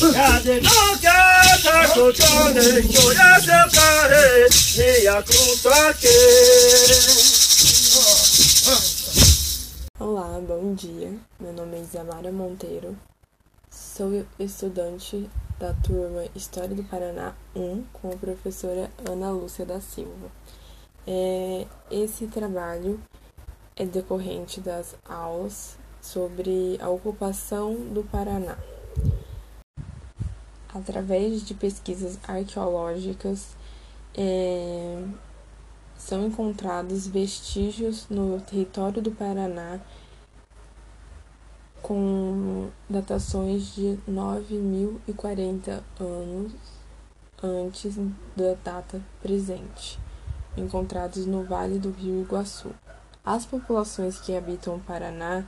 Cadê care Minha Olá, bom dia. Meu nome é Isamara Monteiro. Sou estudante da turma História do Paraná 1 com a professora Ana Lúcia da Silva. É, esse trabalho é decorrente das aulas sobre a ocupação do Paraná. Através de pesquisas arqueológicas, é, são encontrados vestígios no território do Paraná com datações de 9.040 anos antes da data presente, encontrados no Vale do Rio Iguaçu. As populações que habitam o Paraná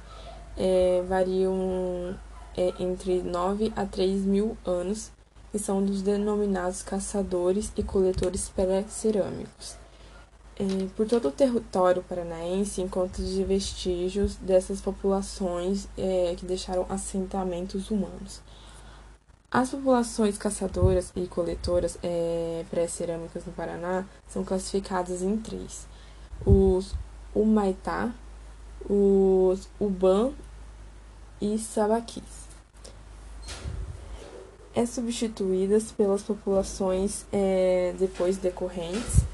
é, variam é, entre 9 a 3 mil anos, que são dos denominados caçadores e coletores pré-cerâmicos. É, por todo o território paranaense encontram-se vestígios dessas populações é, que deixaram assentamentos humanos. As populações caçadoras e coletoras é, pré-cerâmicas no Paraná são classificadas em três: os Humaitá, os Uban e Sabaquis. É substituídas pelas populações é, depois decorrentes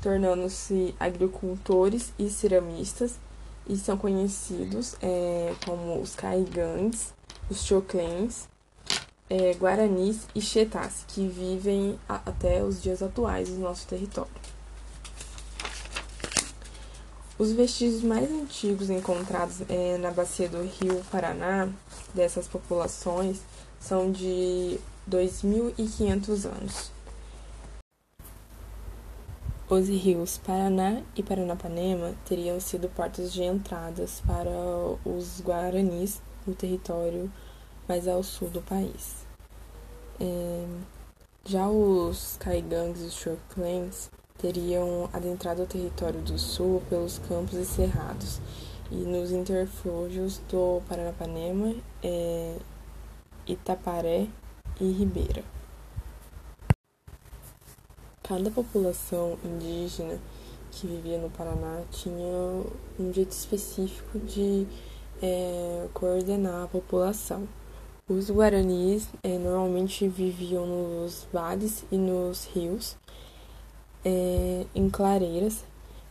tornando-se agricultores e ceramistas, e são conhecidos é, como os caigangues, os choclens, é, guaranis e chetás, que vivem a, até os dias atuais no nosso território. Os vestígios mais antigos encontrados é, na bacia do rio Paraná, dessas populações, são de 2.500 anos. Os rios Paraná e Paranapanema teriam sido portas de entradas para os guaranis no território mais ao sul do país. É, já os caigangues e os choclens teriam adentrado o território do sul pelos campos e cerrados e nos interfúgios do Paranapanema, é, Itaparé e Ribeira. Cada população indígena que vivia no Paraná tinha um jeito específico de é, coordenar a população. Os guaranis é, normalmente viviam nos vales e nos rios, é, em clareiras,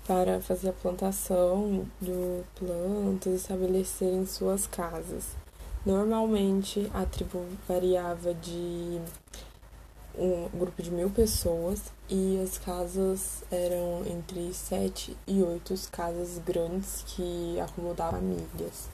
para fazer a plantação de plantas e estabelecerem suas casas. Normalmente a tribo variava de um grupo de mil pessoas e as casas eram entre sete e oito casas grandes que acomodavam famílias.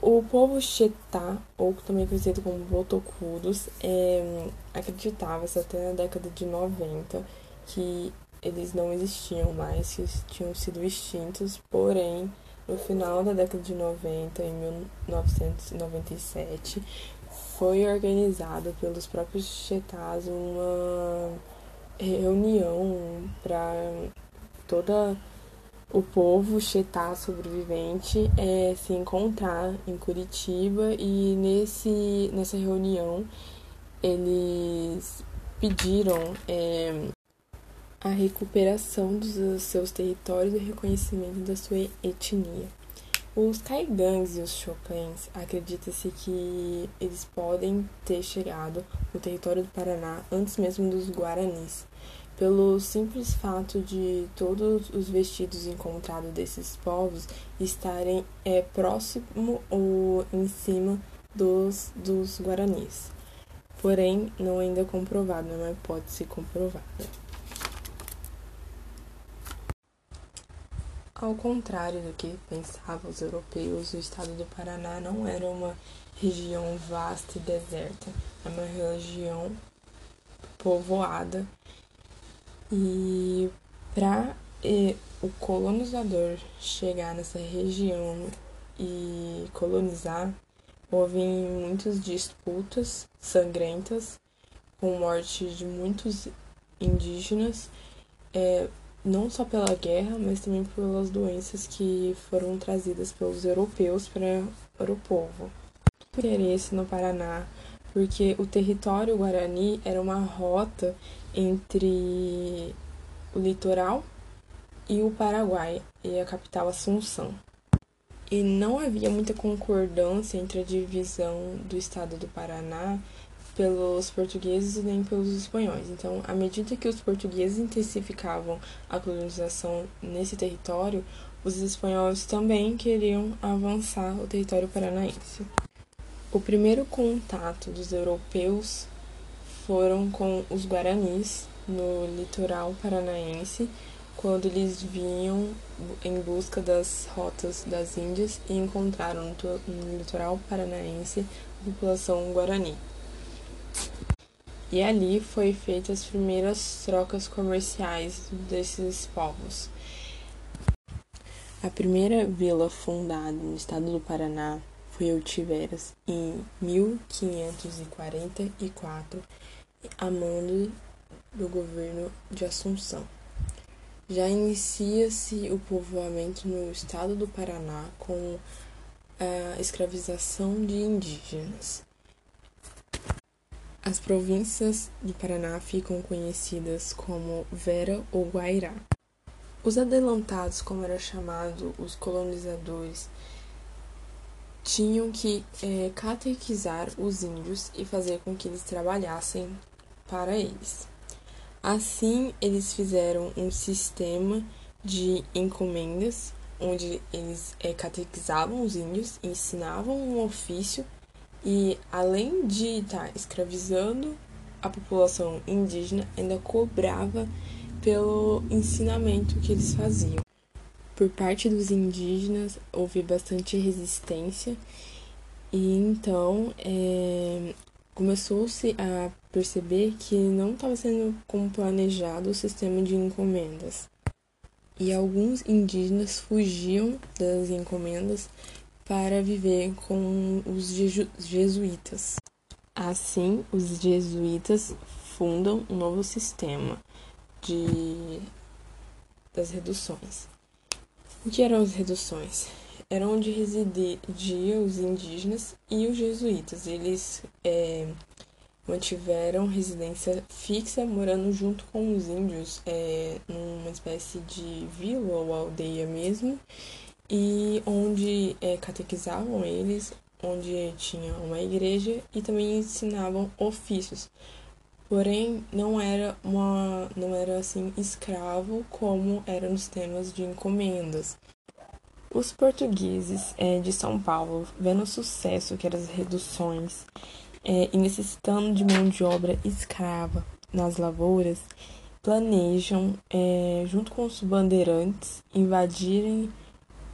O povo Chetá, ou também conhecido como Botocudos, é, acreditava-se até na década de 90 que eles não existiam mais, que tinham sido extintos, porém, no final da década de 90, em 1997, foi organizado pelos próprios chetás uma reunião para toda o povo chetá sobrevivente é, se encontrar em Curitiba e nesse, nessa reunião eles pediram é, a recuperação dos seus territórios e reconhecimento da sua etnia. Os caigangues e os choclens acredita-se que eles podem ter chegado no território do Paraná antes mesmo dos guaranis, pelo simples fato de todos os vestidos encontrados desses povos estarem é, próximo ou em cima dos, dos guaranis. Porém, não ainda comprovado, não é uma hipótese comprovada. Ao contrário do que pensavam os europeus, o estado do Paraná não era uma região vasta e deserta, é uma região povoada. E para o colonizador chegar nessa região e colonizar, houve muitas disputas sangrentas, com morte de muitos indígenas. É, não só pela guerra, mas também pelas doenças que foram trazidas pelos europeus para, para o povo. interesse no Paraná, porque o território guarani era uma rota entre o litoral e o Paraguai, e a capital Assunção. E não havia muita concordância entre a divisão do estado do Paraná pelos portugueses nem pelos espanhóis. Então, à medida que os portugueses intensificavam a colonização nesse território, os espanhóis também queriam avançar o território paranaense. O primeiro contato dos europeus foram com os guaranis no litoral paranaense, quando eles vinham em busca das rotas das Índias e encontraram no litoral paranaense a população guarani. E ali foi feitas as primeiras trocas comerciais desses povos. A primeira vila fundada no estado do Paraná foi Otiveras em 1544, a mando do governo de Assunção. Já inicia-se o povoamento no estado do Paraná com a escravização de indígenas. As províncias do Paraná ficam conhecidas como Vera ou Guairá. Os adelantados, como era chamado os colonizadores, tinham que é, catequizar os índios e fazer com que eles trabalhassem para eles. Assim, eles fizeram um sistema de encomendas, onde eles é, catequizavam os índios, ensinavam um ofício e além de estar tá escravizando a população indígena, ainda cobrava pelo ensinamento que eles faziam. Por parte dos indígenas houve bastante resistência e então é, começou-se a perceber que não estava sendo como planejado o sistema de encomendas. E alguns indígenas fugiam das encomendas para viver com os jesuítas. Assim, os jesuítas fundam um novo sistema de das reduções. O que eram as reduções? Era onde residiam os indígenas e os jesuítas. Eles é, mantiveram residência fixa, morando junto com os índios, é, numa espécie de vila ou aldeia mesmo, e onde é, catequizavam eles, onde tinha uma igreja e também ensinavam ofícios. Porém, não era uma não era assim escravo como era nos temas de encomendas. Os portugueses é, de São Paulo, vendo o sucesso que eram as reduções é, e necessitando de mão de obra escrava nas lavouras, planejam, é, junto com os bandeirantes, invadirem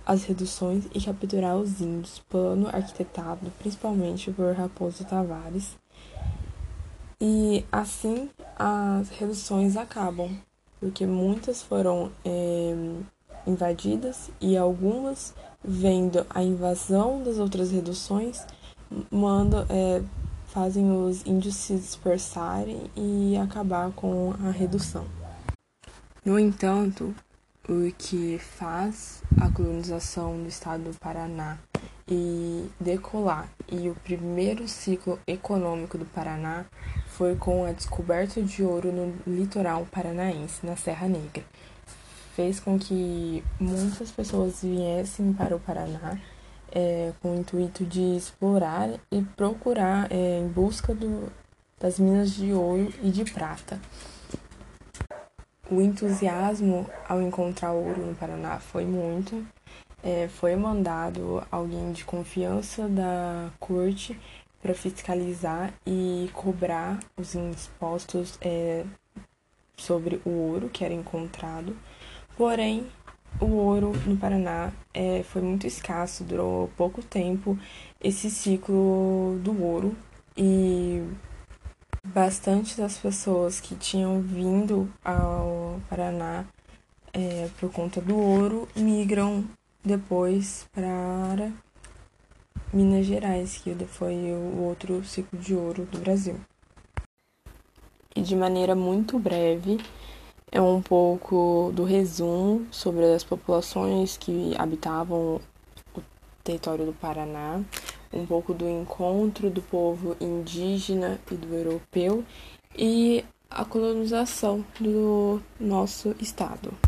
as reduções e capturar os índios, plano arquitetado principalmente por Raposo Tavares. E assim as reduções acabam, porque muitas foram é, invadidas e algumas, vendo a invasão das outras reduções, mandam, é, fazem os índios se dispersarem e acabar com a redução. No entanto, o que faz a colonização do estado do Paraná e decolar. E o primeiro ciclo econômico do Paraná foi com a descoberta de ouro no litoral paranaense, na Serra Negra. Fez com que muitas pessoas viessem para o Paraná é, com o intuito de explorar e procurar é, em busca do, das minas de ouro e de prata. O entusiasmo ao encontrar ouro no Paraná foi muito. É, foi mandado alguém de confiança da corte para fiscalizar e cobrar os impostos é, sobre o ouro que era encontrado. Porém, o ouro no Paraná é, foi muito escasso, durou pouco tempo esse ciclo do ouro e bastante das pessoas que tinham vindo ao Paraná é, por conta do ouro migram depois para Minas Gerais, que foi o outro ciclo de ouro do Brasil. E de maneira muito breve, é um pouco do resumo sobre as populações que habitavam o território do Paraná, um pouco do encontro do povo indígena e do europeu e a colonização do nosso estado.